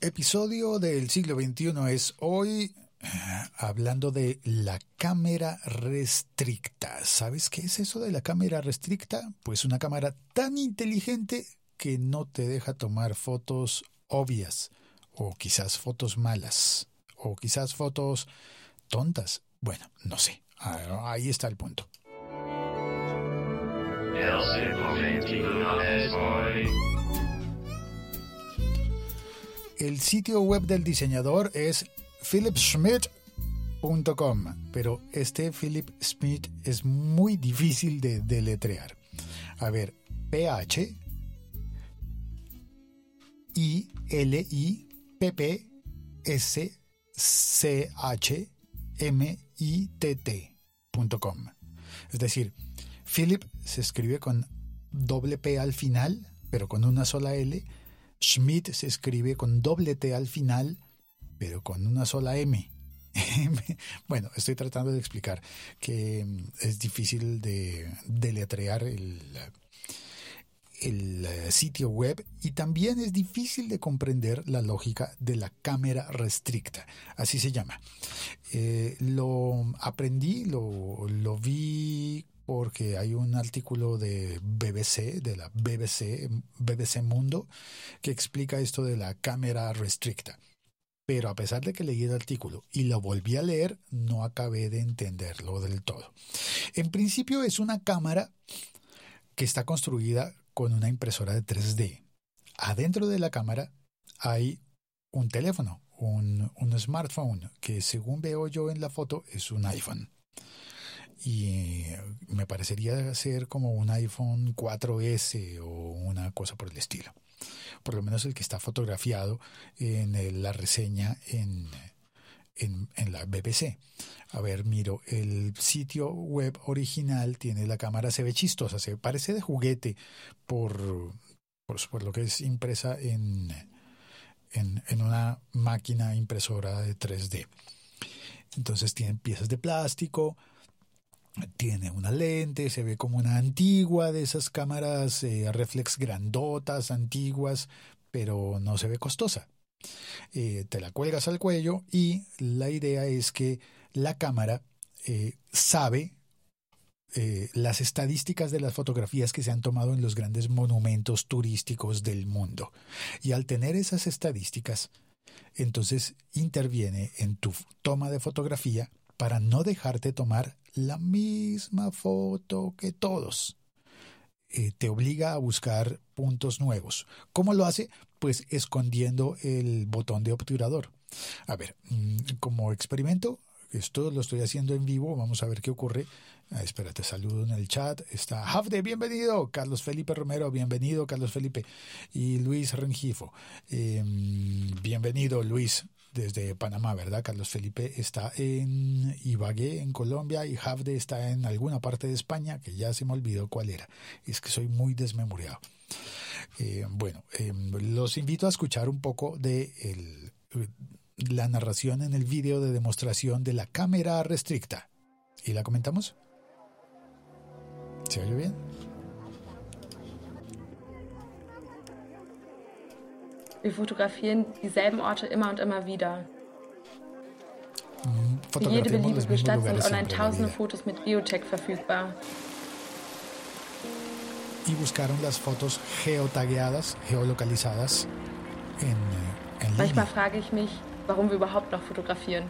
episodio del siglo XXI es hoy eh, hablando de la cámara restricta. ¿Sabes qué es eso de la cámara restricta? Pues una cámara tan inteligente que no te deja tomar fotos obvias o quizás fotos malas o quizás fotos tontas. Bueno, no sé. Ah, ahí está el punto. El sitio web del diseñador es philipschmidt.com, pero este Philip Schmidt es muy difícil de deletrear. A ver, PH I L I P P S C H M I T T.com. Es decir, Philip se escribe con doble P al final, pero con una sola L Schmidt se escribe con doble T al final, pero con una sola M. bueno, estoy tratando de explicar que mm, es difícil de deletrear el, el eh, sitio web y también es difícil de comprender la lógica de la cámara restricta, así se llama. Eh, lo aprendí, lo, lo vi porque hay un artículo de BBC, de la BBC, BBC Mundo, que explica esto de la cámara restricta. Pero a pesar de que leí el artículo y lo volví a leer, no acabé de entenderlo del todo. En principio es una cámara que está construida con una impresora de 3D. Adentro de la cámara hay un teléfono, un, un smartphone, que según veo yo en la foto es un iPhone y me parecería ser como un iPhone 4S o una cosa por el estilo. Por lo menos el que está fotografiado en la reseña en, en, la BBC. A ver, miro, el sitio web original tiene la cámara, se ve chistosa, se parece de juguete por, por, lo que es impresa en, en, en una máquina impresora de 3D. Entonces tienen piezas de plástico, tiene una lente, se ve como una antigua de esas cámaras eh, reflex grandotas, antiguas, pero no se ve costosa. Eh, te la cuelgas al cuello y la idea es que la cámara eh, sabe las estadísticas de las fotografías que se han tomado en los grandes monumentos turísticos del mundo. Y al tener esas estadísticas, entonces interviene en tu toma de fotografía para no dejarte tomar la misma foto que todos. Eh, te obliga a buscar puntos nuevos. ¿Cómo lo hace? Pues escondiendo el botón de obturador. A ver, mm, como experimento, esto lo estoy haciendo en vivo, vamos a ver qué ocurre. Ah, espérate, saludo en el chat. Está Hafde, bienvenido. Carlos Felipe Romero, bienvenido, Carlos Felipe. Y Luis Rengifo, em, bienvenido, Luis desde Panamá, ¿verdad? Carlos Felipe está en Ibagué, en Colombia, y Hafde está en alguna parte de España, que ya se me olvidó cuál era. Es que soy muy desmemoriado. Eh, bueno, em, los invito a escuchar un poco de la narración en el vídeo de demostración de la cámara restricta. ¿Y la comentamos? ¿Se oye bien? Wir fotografieren dieselben Orte immer und immer wieder. Für jede beliebige Stadt sind online tausende Fotos mit Geotech verfügbar. Y buscaron las fotos geotagueadas, geolocalizadas en, en Manchmal frage ich mich, warum wir überhaupt noch fotografieren.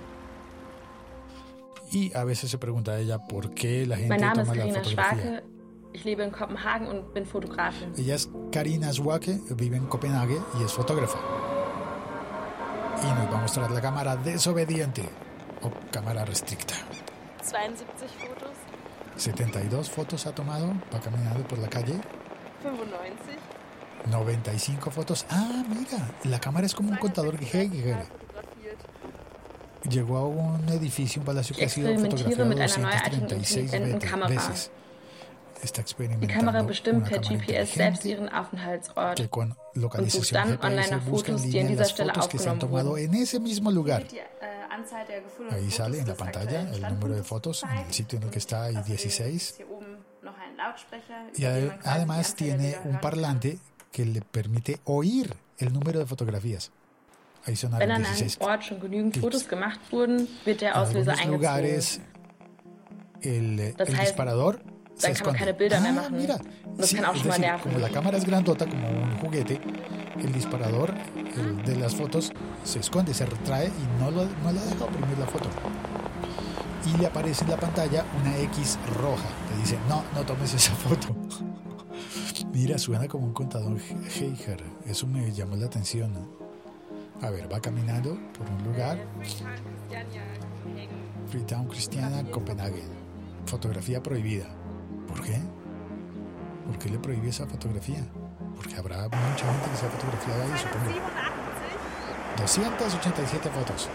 Y a veces se pregunta ella por qué la gente mein Name ist Karina. Schwake. Ich lebe in Kopenhagen und bin Fotografin. Ella es Karina Schwake, vive en Copenhague y es fotógrafa. Y nos va a mostrar la cámara desobediente o cámara restricta. 72 fotos. 72 fotos ha tomado, va caminando por la calle. 95. 95 fotos. Ah, mira, la cámara es como un contador Geiger. Llegó a un edificio, un palacio que ha sido fotografiado mit einer neuartigen 236 intelligenten ve- Kamera. veces. Die Kamera bestimmt per GPS selbst ihren Aufenthaltsort. und sucht dann online nach Fotos, die an dieser las Stelle fotos que se han aufgenommen tomado en ese mismo lugar. Die äh, Anzahl der gefundenen Ahí Fotos sale en la pantalla aktuellen el número de fotos, en el sitio en el que está hay Außerdem 16. ist hier oben noch ein Lautsprecher, Y über den ade- man quasi die además tiene un parlante que le permite oír el número de fotografías. Wenn an einem Ort schon genügend Fotos gemacht wurden, wird der Auslöser eingezogen. El, das el heißt, disparador dann kann man keine Bilder ah, mehr machen. Mira. das sí, kann auch schon decir, mal nerven. Como la cámara es grandota, como un juguete, el disparador el de las fotos se esconde, se retrae y no, lo, no le deja oprimir la foto. Y le aparece en la pantalla una X roja. Te dice, no, no tomes esa foto. Mira, suena como un contador Heiger. Eso me llamó la atención. A ver, va caminando por un lugar. Freetown Cristiana, Copenhague. Fotografía prohibida. ¿Por qué? ¿Por qué le prohíbe esa fotografía? Porque habrá mucha gente que se ha fotografiado ahí, supongo. 287 fotos.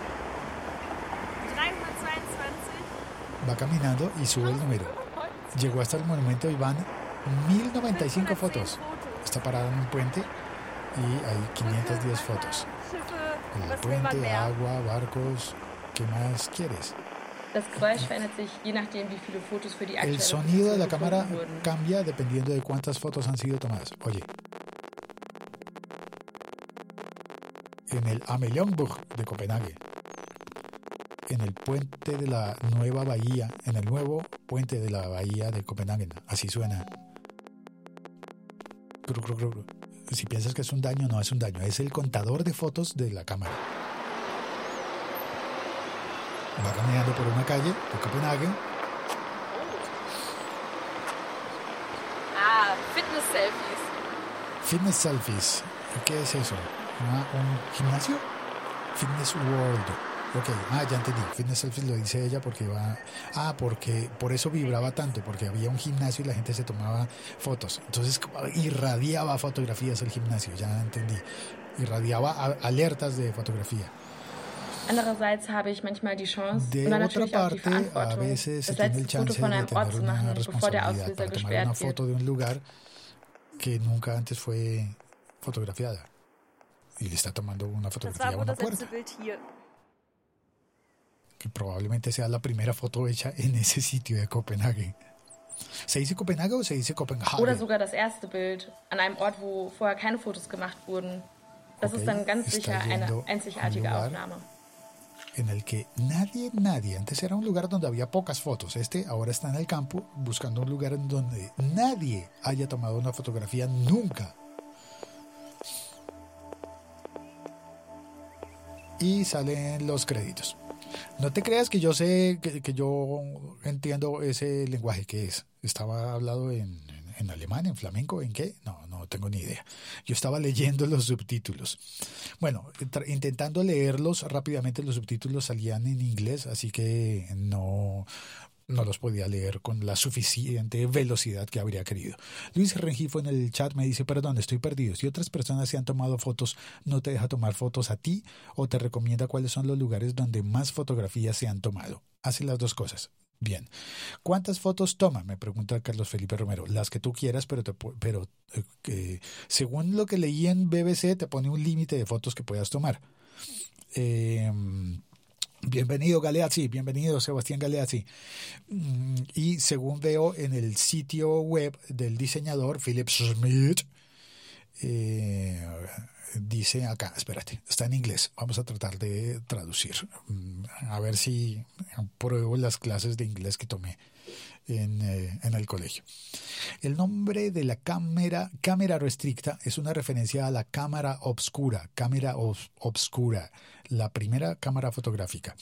Va caminando y sube el número. Llegó hasta el monumento y van 1095 fotos. Está parado en un puente y hay 510 fotos. El puente, agua, barcos. ¿Qué más quieres? El sonido de la cámara cambia dependiendo de cuántas fotos han sido tomadas. Oye. En el Amelionburg de Copenhague, en el puente de la nueva bahía, en el nuevo puente de la bahía de Copenhague, así suena. Si piensas que es un daño, no es un daño, es el contador de fotos de la cámara. Va caminando por una calle de Copenhague. Ah, fitness selfies. Fitness selfies. ¿Qué es eso? ¿Un gimnasio? Fitness World. Ok, ah, ya entendí. Fitness selfies lo dice ella porque va. Ah, porque por eso vibraba tanto, porque había un gimnasio y la gente se tomaba fotos. Entonces irradiaba fotografías el gimnasio, ya entendí. Irradiaba alertas de fotografía. Andererseits habe ich manchmal die Chance de und natürlich parte, auch die Verantwortung, das letzte Foto von einem Ort zu machen, bevor der Auslöser gesperrt lugar que nunca antes fue fotografiada y le está tomando una fotografía a una puerta. Que probablemente sea la primera foto hecha en ese sitio de Copenhague. ¿Se dice Copenhague o se dice Copenhague? Oder sogar das erste Bild an einem Ort, wo vorher keine Fotos gemacht wurden. Das okay, ist dann ganz sicher eine einzigartige Aufnahme en el que nadie, nadie, antes era un lugar donde había pocas fotos, este ahora está en el campo buscando un lugar en donde nadie haya tomado una fotografía nunca. Y salen los créditos. No te creas que yo sé, que, yo entiendo ese lenguaje que es. Estaba hablado en, en alemán, en flamenco, en qué? No, no tengo ni idea. Yo estaba leyendo los subtítulos. Bueno, intentando leerlos rápidamente, los subtítulos salían en inglés, así que no, no los podía leer con la suficiente velocidad que habría querido. Luis Rengifo en el chat me dice, perdón, estoy perdido. Si otras personas se han tomado fotos, ¿no te deja tomar fotos a ti o te recomienda cuáles son los lugares donde más fotografías se han tomado? Hace las dos cosas. Bien. ¿Cuántas fotos toma? Me pregunta Carlos Felipe Romero. Las que tú quieras, pero, pero eh, según lo que leí en BBC, te pone un límite de fotos que puedas tomar. Em, bienvenido Galeazzi, bienvenido Sebastián Galeazzi. Mm, y según veo en el sitio web del diseñador Philip Smith, eh, dice acá, espérate, está en inglés, vamos a tratar de traducir, mm, a ver si pruebo las clases de inglés que tomé en, eh, en, el colegio. El nombre de la cámara, cámara restricta, es una referencia a la cámara obscura, cámara obscura, la primera cámara fotográfica.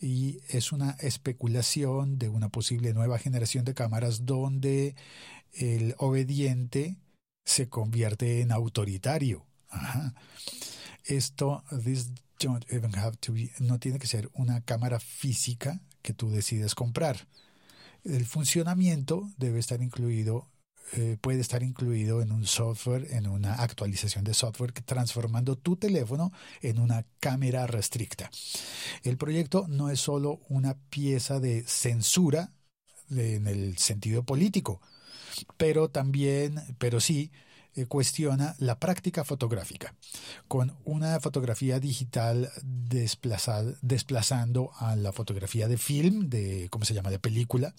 Y es una especulación de una posible nueva generación de cámaras donde el obediente se convierte en autoritario esto, no tiene que ser una cámara física que tú decides comprar. El funcionamiento debe estar incluido, eh, puede estar incluido en un software, en una actualización de software, transformando tu teléfono en una cámara restricta. El proyecto no es solo una pieza de censura en el sentido político, pero también, pero sí, eh, cuestiona la práctica fotográfica, con una fotografía digital desplazando a la fotografía de film, de, ¿cómo se llama?, de película,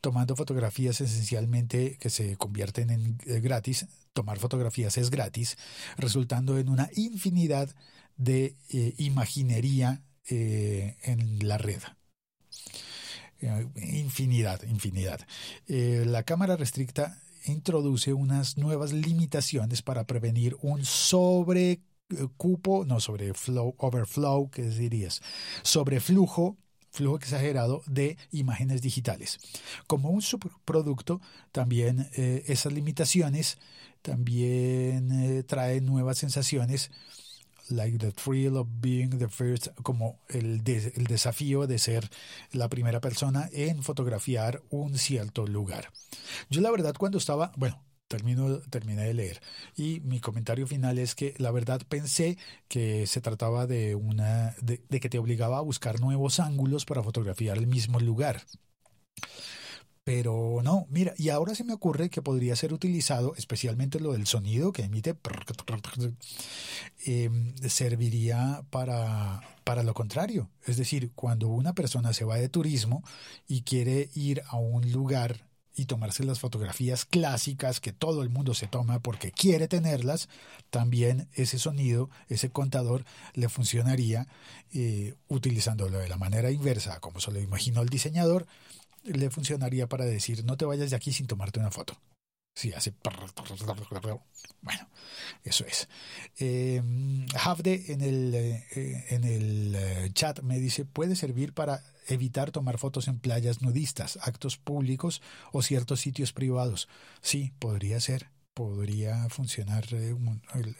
tomando fotografías esencialmente que se convierten en eh, gratis tomar fotografías es gratis, resultando en una infinidad de eh, imaginería en la red. Eh, infinidad, infinidad. la cámara restricta introduce unas nuevas limitaciones para prevenir un sobrecupo, no sobre flow, overflow, ¿qué dirías? Sobreflujo flujo exagerado de imágenes digitales. Como un subproducto, también esas limitaciones también eh, trae nuevas sensaciones, like the thrill of being the first, como el, el desafío de ser la primera persona en fotografiar un cierto lugar. Yo la verdad cuando estaba, bueno, termino, terminé de leer. Y mi comentario final es que la verdad pensé que se trataba de una. de, que te obligaba a buscar nuevos ángulos para fotografiar el mismo lugar. Pero no, mira, y ahora se me ocurre que podría ser utilizado, especialmente lo del sonido que emite, em, serviría para, para lo contrario. Es decir, cuando una persona se va de turismo y quiere ir a un lugar y tomarse las fotografías clásicas que todo el mundo se toma porque quiere tenerlas, también ese sonido, ese contador, le funcionaría eh, utilizándolo de la manera inversa, como se lo imaginó el diseñador, le funcionaría para decir no te vayas de aquí sin tomarte una foto. Sí, hace... Bueno, eso es. Eh, en el, eh, en el eh, chat me dice, puede servir para evitar tomar fotos en playas nudistas, actos públicos o ciertos sitios privados. Sí, podría ser podría funcionar eh,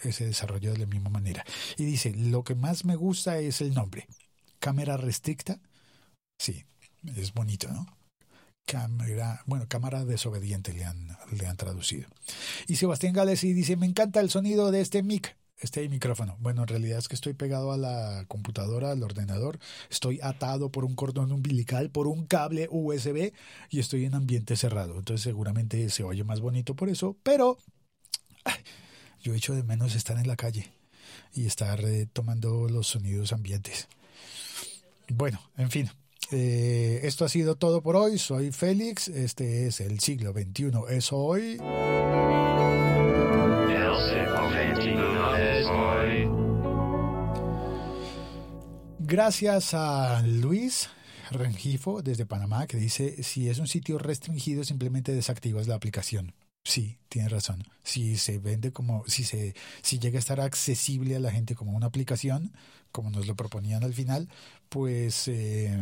ese desarrollo de la misma manera. Y dice, lo que más me gusta es el nombre. Cámara restricta. Sí, es bonito, ¿no? Cámara, bueno, cámara desobediente le han, le han traducido. Y Sebastián Gales y dice, me encanta el sonido de este mic, este micrófono. Bueno, en realidad es que estoy pegado a la computadora, al ordenador, estoy atado por un cordón umbilical, por un cable USB y estoy en ambiente cerrado. Entonces seguramente se oye más bonito por eso, pero yo echo de menos estar en la calle y estar eh, tomando los sonidos ambientes. Bueno, en fin, eh, esto ha sido todo por hoy. Soy Félix. Este es el siglo XXI. Es hoy. Gracias a Luis Rengifo desde Panamá que dice si es un sitio restringido simplemente desactivas la aplicación. Sí, tiene razón. Si se vende como, si se, si llega a estar accesible a la gente como una aplicación, como nos lo proponían al final, pues eh,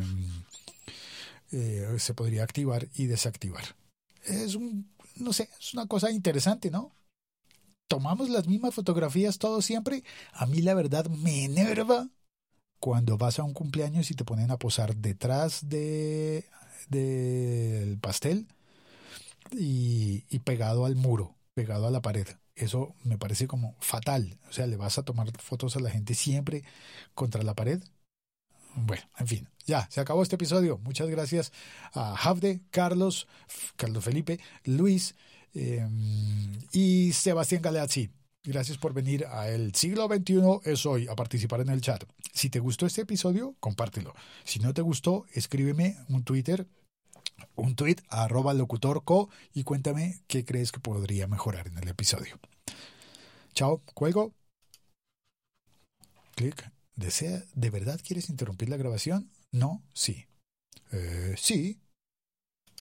eh, se podría activar y desactivar. Es un, no sé, es una cosa interesante, ¿no? Tomamos las mismas fotografías todos siempre. A mí la verdad me enerva cuando vas a un cumpleaños y te ponen a posar detrás de del pastel y, pegado al muro, pegado a la pared. Eso me parece como fatal. O sea, le vas a tomar fotos a la gente siempre contra la pared. Bueno, en fin, ya, se acabó este episodio. Muchas gracias a Javde, Carlos, Carlos Felipe, Luis em, y Sebastián Galeazzi. Gracias por venir a El Siglo XXI es hoy a participar en el chat. Si te gustó este episodio, compártelo. Si no te gustó, escríbeme un Twitter un tweet arroba locutorco y cuéntame qué crees que podría mejorar en el episodio. Chao, cuelgo. Clic. ¿Desea, ¿De verdad quieres interrumpir la grabación? No, sí. Eh, sí.